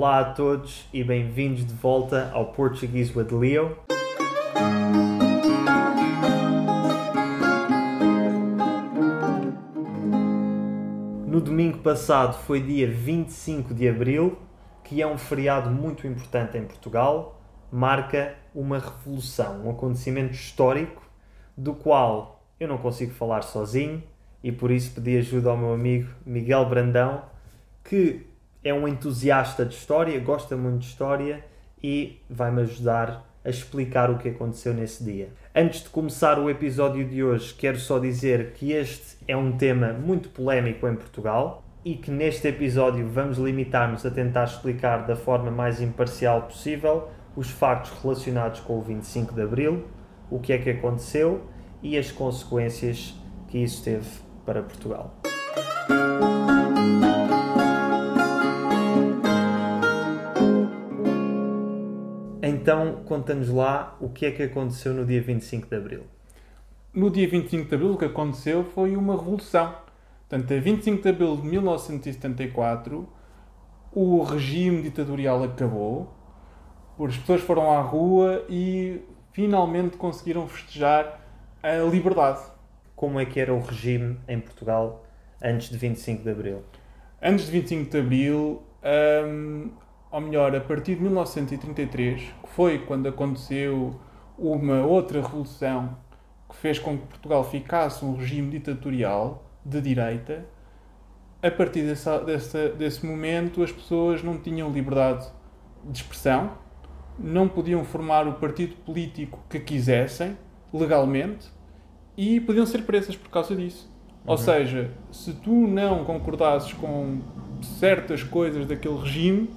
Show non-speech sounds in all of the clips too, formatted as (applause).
Olá a todos e bem-vindos de volta ao Português with Leo. No domingo passado foi dia 25 de abril, que é um feriado muito importante em Portugal, marca uma revolução, um acontecimento histórico do qual eu não consigo falar sozinho e por isso pedi ajuda ao meu amigo Miguel Brandão, que é um entusiasta de história, gosta muito de história e vai-me ajudar a explicar o que aconteceu nesse dia. Antes de começar o episódio de hoje, quero só dizer que este é um tema muito polémico em Portugal e que neste episódio vamos limitar-nos a tentar explicar da forma mais imparcial possível os factos relacionados com o 25 de Abril, o que é que aconteceu e as consequências que isso teve para Portugal. Então, conta-nos lá o que é que aconteceu no dia 25 de Abril. No dia 25 de Abril, o que aconteceu foi uma revolução. Portanto, a 25 de Abril de 1974, o regime ditatorial acabou, as pessoas foram à rua e finalmente conseguiram festejar a liberdade. Como é que era o regime em Portugal antes de 25 de Abril? Antes de 25 de Abril, hum, ou melhor, a partir de 1933, que foi quando aconteceu uma outra revolução que fez com que Portugal ficasse um regime ditatorial de direita, a partir dessa, dessa, desse momento as pessoas não tinham liberdade de expressão, não podiam formar o partido político que quisessem, legalmente, e podiam ser presas por causa disso. Uhum. Ou seja, se tu não concordasses com certas coisas daquele regime,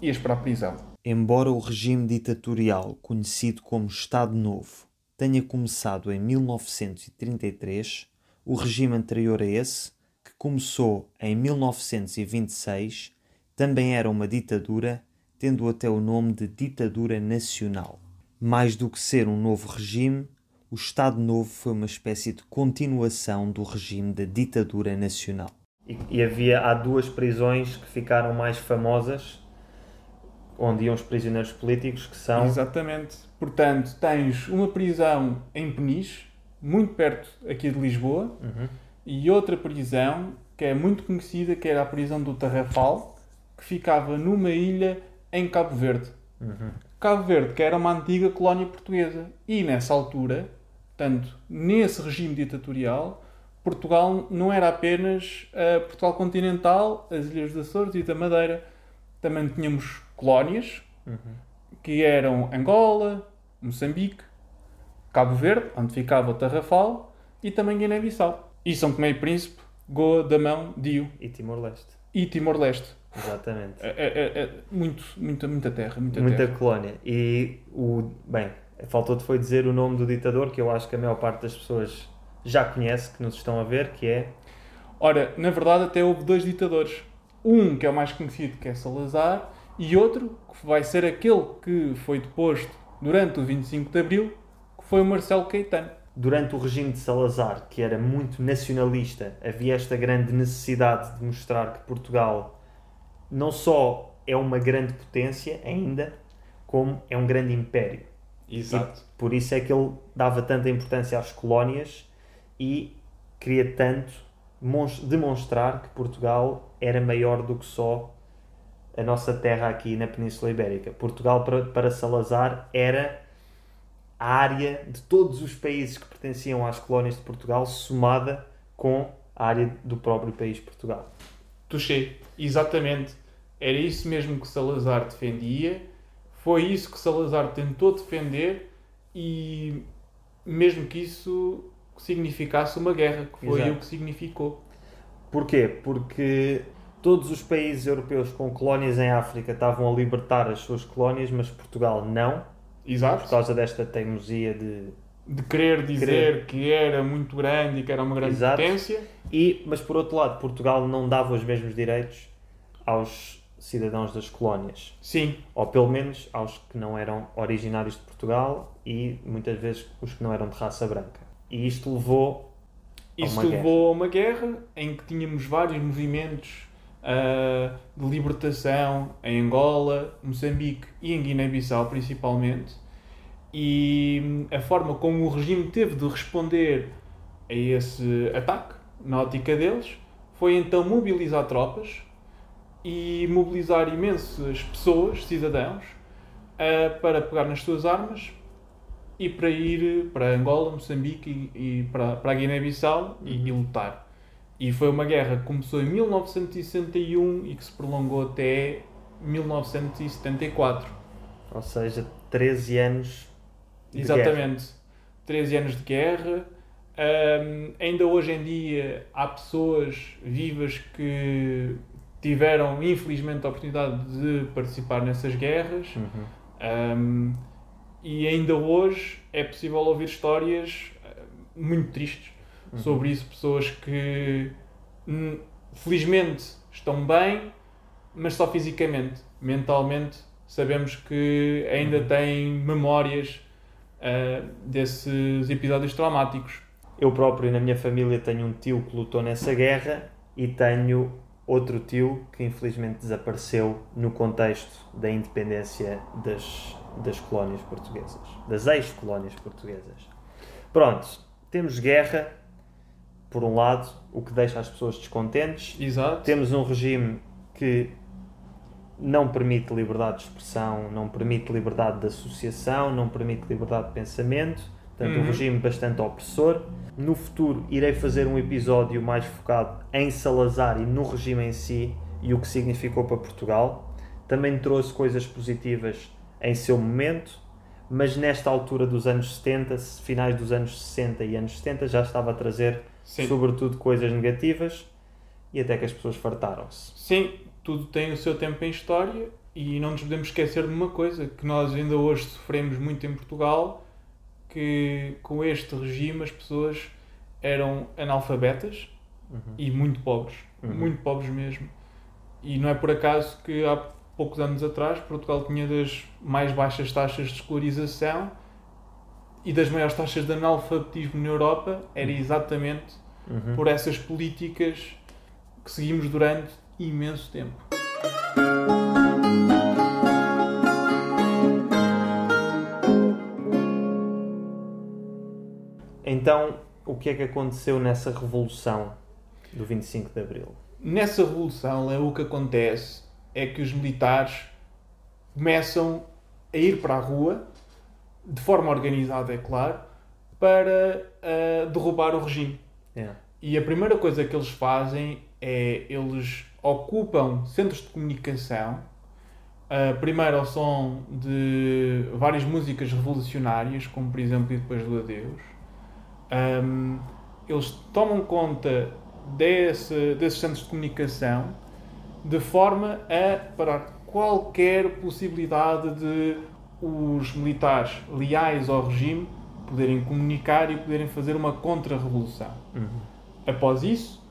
ias para a prisão. Embora o regime ditatorial, conhecido como Estado Novo, tenha começado em 1933, o regime anterior a esse, que começou em 1926, também era uma ditadura, tendo até o nome de ditadura nacional. Mais do que ser um novo regime, o Estado Novo foi uma espécie de continuação do regime da ditadura nacional. E, e havia há duas prisões que ficaram mais famosas onde iam os prisioneiros políticos que são. Exatamente. Portanto, tens uma prisão em Peniche, muito perto aqui de Lisboa, uhum. e outra prisão que é muito conhecida, que era a prisão do Tarrafal, que ficava numa ilha em Cabo Verde. Uhum. Cabo Verde, que era uma antiga colónia portuguesa. E nessa altura, portanto, nesse regime ditatorial, Portugal não era apenas uh, Portugal continental, as Ilhas dos Açores e da Madeira. Também tínhamos colónias, uhum. que eram Angola, Moçambique, Cabo Verde, onde ficava o Tarrafal, e também Guiné-Bissau. E São Tomé e Príncipe, Goa, Damão, Dio. E Timor-Leste. E Timor-Leste. Exatamente. É, é, é, é, muito, muita, muita terra. Muita, muita terra. colónia. E, o, bem, faltou-te foi dizer o nome do ditador, que eu acho que a maior parte das pessoas já conhece, que nos estão a ver, que é... Ora, na verdade até houve dois ditadores. Um que é o mais conhecido, que é Salazar, e outro que vai ser aquele que foi deposto durante o 25 de Abril, que foi o Marcelo Caetano. Durante o regime de Salazar, que era muito nacionalista, havia esta grande necessidade de mostrar que Portugal não só é uma grande potência ainda, como é um grande império. Exato. E por isso é que ele dava tanta importância às colónias e queria tanto demonstrar que Portugal era maior do que só a nossa terra aqui na Península Ibérica. Portugal, para, para Salazar, era a área de todos os países que pertenciam às colónias de Portugal, somada com a área do próprio país Portugal. Touché, exatamente. Era isso mesmo que Salazar defendia, foi isso que Salazar tentou defender e mesmo que isso significasse uma guerra, que foi Exato. o que significou. Porquê? Porque todos os países europeus com colónias em África estavam a libertar as suas colónias, mas Portugal não. Exato. Por causa desta teimosia de. De querer dizer querer. que era muito grande e que era uma grande Exato. potência. E, mas por outro lado, Portugal não dava os mesmos direitos aos cidadãos das colónias. Sim. Ou pelo menos aos que não eram originários de Portugal e muitas vezes os que não eram de raça branca. E isto levou. Isto levou a uma guerra em que tínhamos vários movimentos uh, de libertação em Angola, Moçambique e em Guiné-Bissau principalmente. E a forma como o regime teve de responder a esse ataque, na ótica deles, foi então mobilizar tropas e mobilizar imensas pessoas, cidadãos, uh, para pegar nas suas armas e para ir para Angola, Moçambique e, e para, para a Guiné-Bissau e, e, lutar. E foi uma guerra que começou em 1961 e que se prolongou até 1974. Ou seja, 13 anos de Exatamente. Guerra. 13 anos de guerra. Um, ainda hoje em dia há pessoas vivas que tiveram, infelizmente, a oportunidade de participar nessas guerras. Uhum. Um, e ainda hoje é possível ouvir histórias eh, muito tristes uhum. sobre isso. Pessoas que, hum, felizmente, estão bem, mas só fisicamente. Mentalmente, sabemos que ainda uhum. têm memórias uh, desses episódios traumáticos. Eu próprio, na minha família, tenho um tio que lutou nessa guerra e tenho outro tio que infelizmente desapareceu no contexto da independência das, das colónias portuguesas, das ex-colónias portuguesas. Pronto, temos guerra, por um lado, o que deixa as pessoas descontentes. Exato. Temos um regime que não permite liberdade de expressão, não permite liberdade de associação, não permite liberdade de pensamento. Portanto, uhum. um regime bastante opressor. No futuro, irei fazer um episódio mais focado em Salazar e no regime em si e o que significou para Portugal. Também trouxe coisas positivas em seu momento, mas nesta altura dos anos 70, finais dos anos 60 e anos 70, já estava a trazer, Sim. sobretudo, coisas negativas e até que as pessoas fartaram-se. Sim, tudo tem o seu tempo em história e não nos podemos esquecer de uma coisa, que nós ainda hoje sofremos muito em Portugal, que com este regime as pessoas eram analfabetas uhum. e muito pobres, uhum. muito pobres mesmo. E não é por acaso que há poucos anos atrás, Portugal tinha das mais baixas taxas de escolarização e das maiores taxas de analfabetismo na Europa, era uhum. exatamente uhum. por essas políticas que seguimos durante imenso tempo. Então, o que é que aconteceu nessa revolução do 25 de Abril? Nessa revolução, é o que acontece é que os militares começam a ir para a rua, de forma organizada, é claro, para uh, derrubar o regime. Yeah. E a primeira coisa que eles fazem é eles ocupam centros de comunicação, uh, primeiro ao som de várias músicas revolucionárias, como por exemplo E Depois do Adeus. Um, eles tomam conta desse, desses centros de comunicação de forma a parar qualquer possibilidade de os militares leais ao regime poderem comunicar e poderem fazer uma contra-revolução. Uhum. Após isso,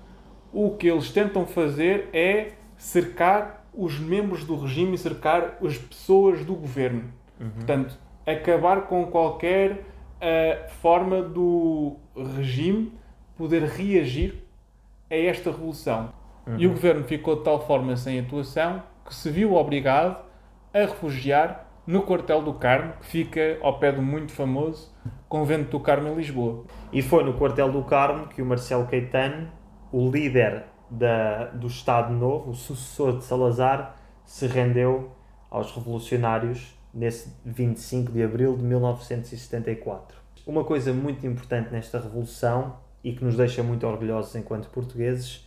o que eles tentam fazer é cercar os membros do regime e cercar as pessoas do governo. Uhum. Portanto, acabar com qualquer uh, forma do regime poder reagir a esta revolução. Uhum. E o governo ficou de tal forma sem atuação que se viu obrigado a refugiar no quartel do Carmo, que fica ao pé do muito famoso Convento do Carmo em Lisboa. E foi no quartel do Carmo que o Marcelo Caetano, o líder da, do Estado Novo, o sucessor de Salazar, se rendeu aos revolucionários nesse 25 de abril de 1974. Uma coisa muito importante nesta revolução e que nos deixa muito orgulhosos enquanto portugueses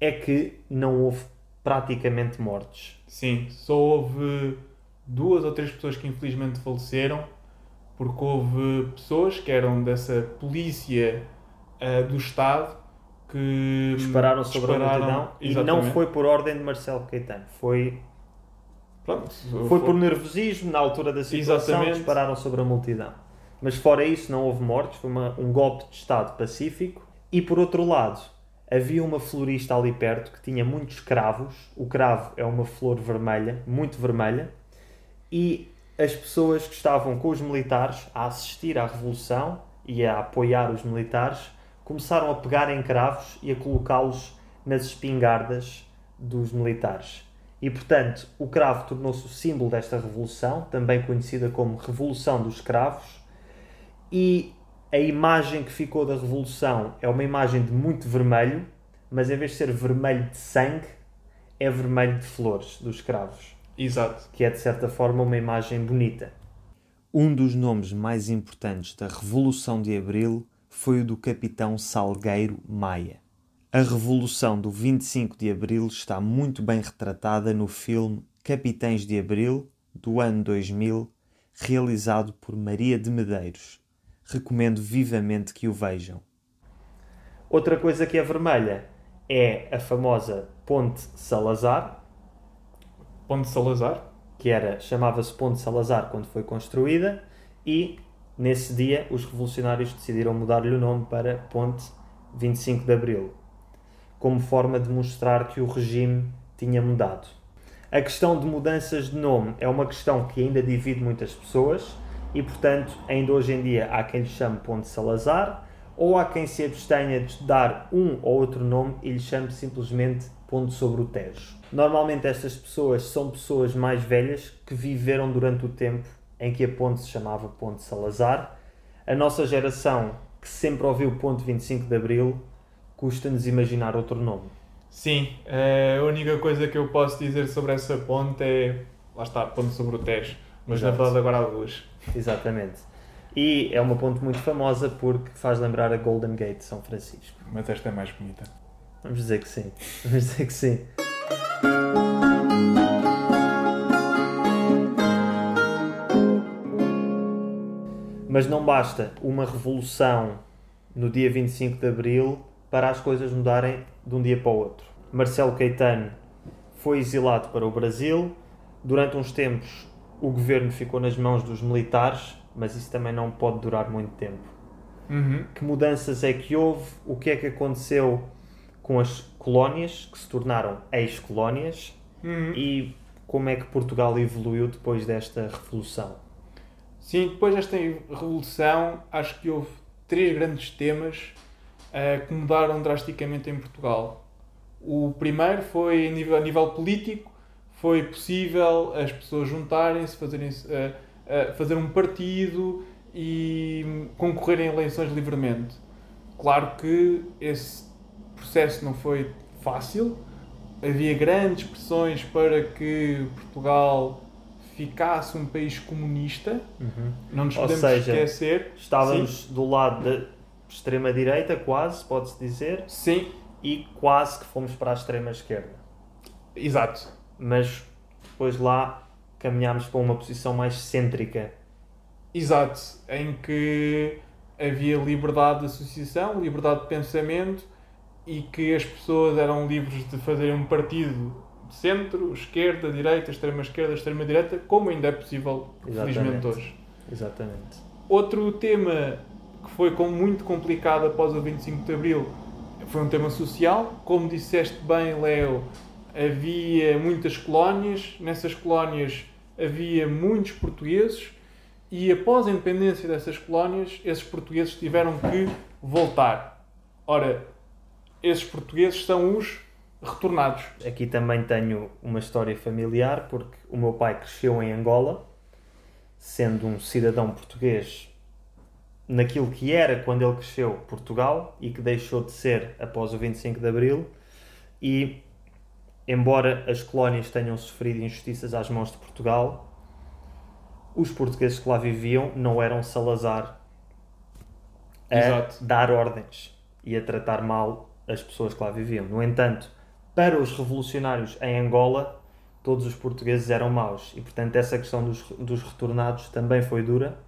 é que não houve praticamente mortes. Sim, só houve duas ou três pessoas que infelizmente faleceram, porque houve pessoas que eram dessa polícia uh, do Estado que dispararam sobre dispararam, a multidão e não foi por ordem de Marcelo Caetano, foi Pronto, foi, foi por nervosismo na altura da situação exatamente. dispararam sobre a multidão. Mas fora isso não houve mortes, foi uma, um golpe de Estado pacífico e por outro lado havia uma florista ali perto que tinha muitos cravos. O cravo é uma flor vermelha, muito vermelha, e as pessoas que estavam com os militares a assistir à revolução e a apoiar os militares começaram a pegar em cravos e a colocá-los nas espingardas dos militares. E, portanto, o cravo tornou-se o símbolo desta revolução, também conhecida como Revolução dos Cravos, e a imagem que ficou da revolução é uma imagem de muito vermelho, mas em vez de ser vermelho de sangue, é vermelho de flores dos cravos. Exato. Que é, de certa forma, uma imagem bonita. Um dos nomes mais importantes da Revolução de Abril foi o do capitão Salgueiro Maia. A Revolução do 25 de Abril está muito bem retratada no filme Capitães de Abril, do ano 2000, realizado por Maria de Medeiros. Recomendo vivamente que o vejam. Outra coisa que é vermelha é a famosa Ponte Salazar. Ponte Salazar? Que era, chamava-se Ponte Salazar quando foi construída e nesse dia os revolucionários decidiram mudar-lhe o nome para Ponte 25 de Abril, como forma de mostrar que o regime tinha mudado. A questão de mudanças de nome é uma questão que ainda divide muitas pessoas e, portanto, ainda hoje em dia há quem lhe chame Ponte Salazar ou há quem se abstenha de dar um ou outro nome e lhe chame simplesmente Ponte sobre o Tejo. Normalmente estas pessoas são pessoas mais velhas que viveram durante o tempo em que a ponte se chamava Ponte Salazar. A nossa geração, que sempre ouviu Ponte 25 de Abril, custa-nos imaginar outro nome. Sim, a única coisa que eu posso dizer sobre essa ponte é. Lá está, Ponte sobre o Tejo. Mas Exato. na verdade agora há duas. Exatamente. E é uma ponte muito famosa porque faz lembrar a Golden Gate de São Francisco. Mas esta é mais bonita. Vamos dizer que sim. Vamos dizer que sim. Mas não basta uma revolução no dia 25 de Abril para as coisas mudarem de um dia para o outro. Marcelo Caetano foi exilado para o Brasil. Durante uns tempos, o governo ficou nas mãos dos militares mas isso também não pode durar muito tempo. Uhum. Que mudanças é que houve? O que é que aconteceu com as colónias, que se tornaram ex-colónias? Uhum. E como é que Portugal evoluiu depois desta revolução? Sim, depois desta revolução, acho que houve três grandes temas uh, que mudaram drasticamente em Portugal. O primeiro foi a nível, a nível político, foi possível as pessoas juntarem-se, fazerem uh, fazer um partido e concorrer em eleições livremente. Claro que esse processo não foi fácil, havia grandes pressões para que Portugal ficasse um país comunista, uhum. não nos podemos seja, esquecer. Estávamos Sim. do lado da extrema-direita, quase, pode-se dizer. Sim. E quase que fomos para a extrema-esquerda. Exato. Mas depois lá caminhámos para uma posição mais cêntrica. Exato, em que havia liberdade de associação, liberdade de pensamento e que as pessoas eram livres de fazerem um partido de centro, esquerda, direita, extrema-esquerda, extrema-direita, como ainda é possível, Exatamente. felizmente, hoje. Exatamente. Outro tema que foi muito complicado após o 25 de Abril foi um tema social. Como disseste bem, Leo, havia muitas colónias. Nessas colónias havia muitos portugueses e após a independência dessas colónias, esses portugueses tiveram que voltar. Ora, esses portugueses são os retornados. Aqui também tenho uma história familiar, porque o meu pai cresceu em Angola, sendo um cidadão português naquilo que era quando ele cresceu Portugal e que deixou de ser após o 25 de Abril. E embora as colónias tenham sofrido injustiças às mãos de Portugal, os portugueses que lá viviam não eram Salazar a Exato. dar ordens e a tratar mal as pessoas que lá viviam. No entanto, para os revolucionários em Angola, todos os portugueses eram maus e, portanto, essa questão dos, dos retornados também foi dura,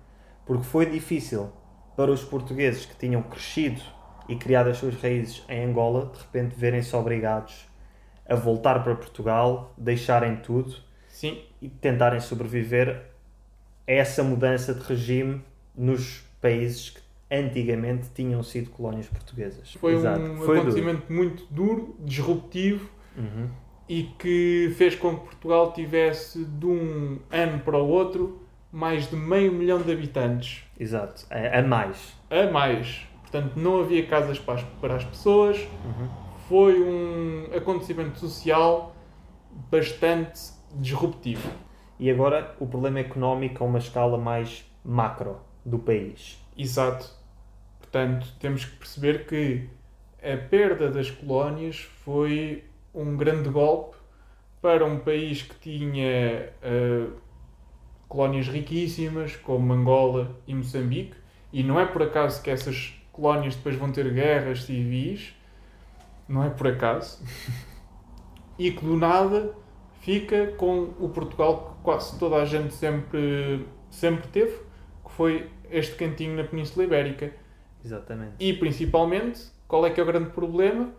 porque foi difícil para os portugueses que tinham crescido e criado as suas raízes em Angola, de repente verem-se obrigados a voltar para Portugal, deixarem tudo Sim. e tentarem sobreviver a essa mudança de regime nos países que antigamente tinham sido colónias portuguesas. Foi Exato. um Foi acontecimento duro. muito duro, disruptivo uhum. e que fez com que Portugal tivesse de um ano para o outro mais de meio milhão de habitantes. Exato, a, a mais. A mais. Portanto, não havia casas para as, para as pessoas. Uhum foi um acontecimento social bastante disruptivo. E agora o problema económico a uma escala mais macro do país. Exato. Portanto, temos que perceber que a perda das colónias foi um grande golpe para um país que tinha uh, colónias riquíssimas, como Angola e Moçambique, e não é por acaso que essas colónias depois vão ter guerras civis, não é por acaso, e que do nada fica com o Portugal que quase toda a gente sempre, sempre teve, que foi este cantinho na Península Ibérica. Exatamente. E principalmente, qual é que é o grande problema?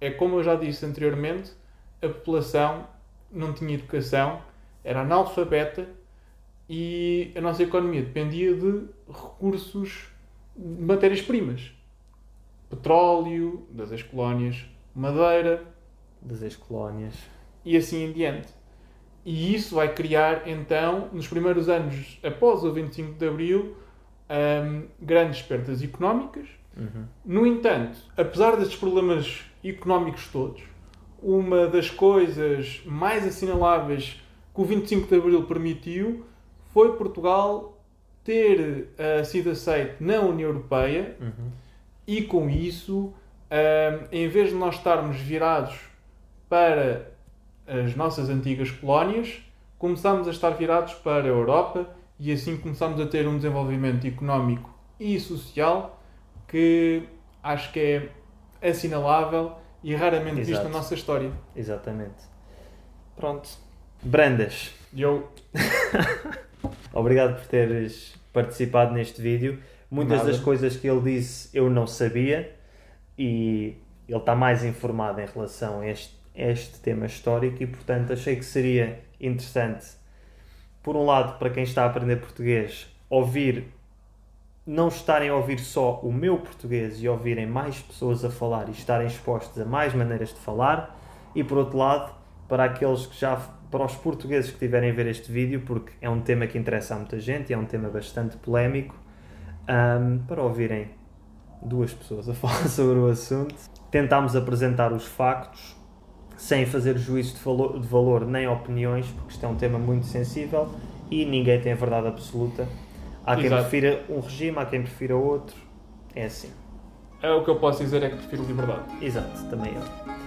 É como eu já disse anteriormente, a população não tinha educação, era analfabeta e a nossa economia dependia de recursos, de matérias-primas. Petróleo, das ex-colónias, madeira. Das ex-colónias. E assim em diante. E isso vai criar, então, nos primeiros anos após o 25 de Abril, um, grandes perdas económicas. Uhum. No entanto, apesar destes problemas económicos todos, uma das coisas mais assinaláveis que o 25 de Abril permitiu foi Portugal ter uh, sido aceito na União Europeia uhum. E com isso, uh, em vez de nós estarmos virados para as nossas antigas colónias, começámos a estar virados para a Europa e assim começámos a ter um desenvolvimento económico e social que acho que é assinalável e raramente visto na nossa história. Exatamente. Pronto. Brandas. Eu. (laughs) Obrigado por teres participado neste vídeo. Muitas Nada. das coisas que ele disse eu não sabia e ele está mais informado em relação a este, este tema histórico e, portanto, achei que seria interessante, por um lado, para quem está a aprender português, ouvir, não estarem a ouvir só o meu português e ouvirem mais pessoas a falar e estarem expostos a mais maneiras de falar, e por outro lado, para aqueles que já para os portugueses que tiverem a ver este vídeo, porque é um tema que interessa a muita gente e é um tema bastante polémico, um, para ouvirem duas pessoas a (laughs) falar sobre o assunto. Tentámos apresentar os factos sem fazer juízo de valor, de valor nem opiniões, porque isto é um tema muito sensível e ninguém tem a verdade absoluta. Há quem Exato. prefira um regime, há quem prefira outro. É assim. É o que eu posso dizer é que prefiro liberdade. Exato, também eu.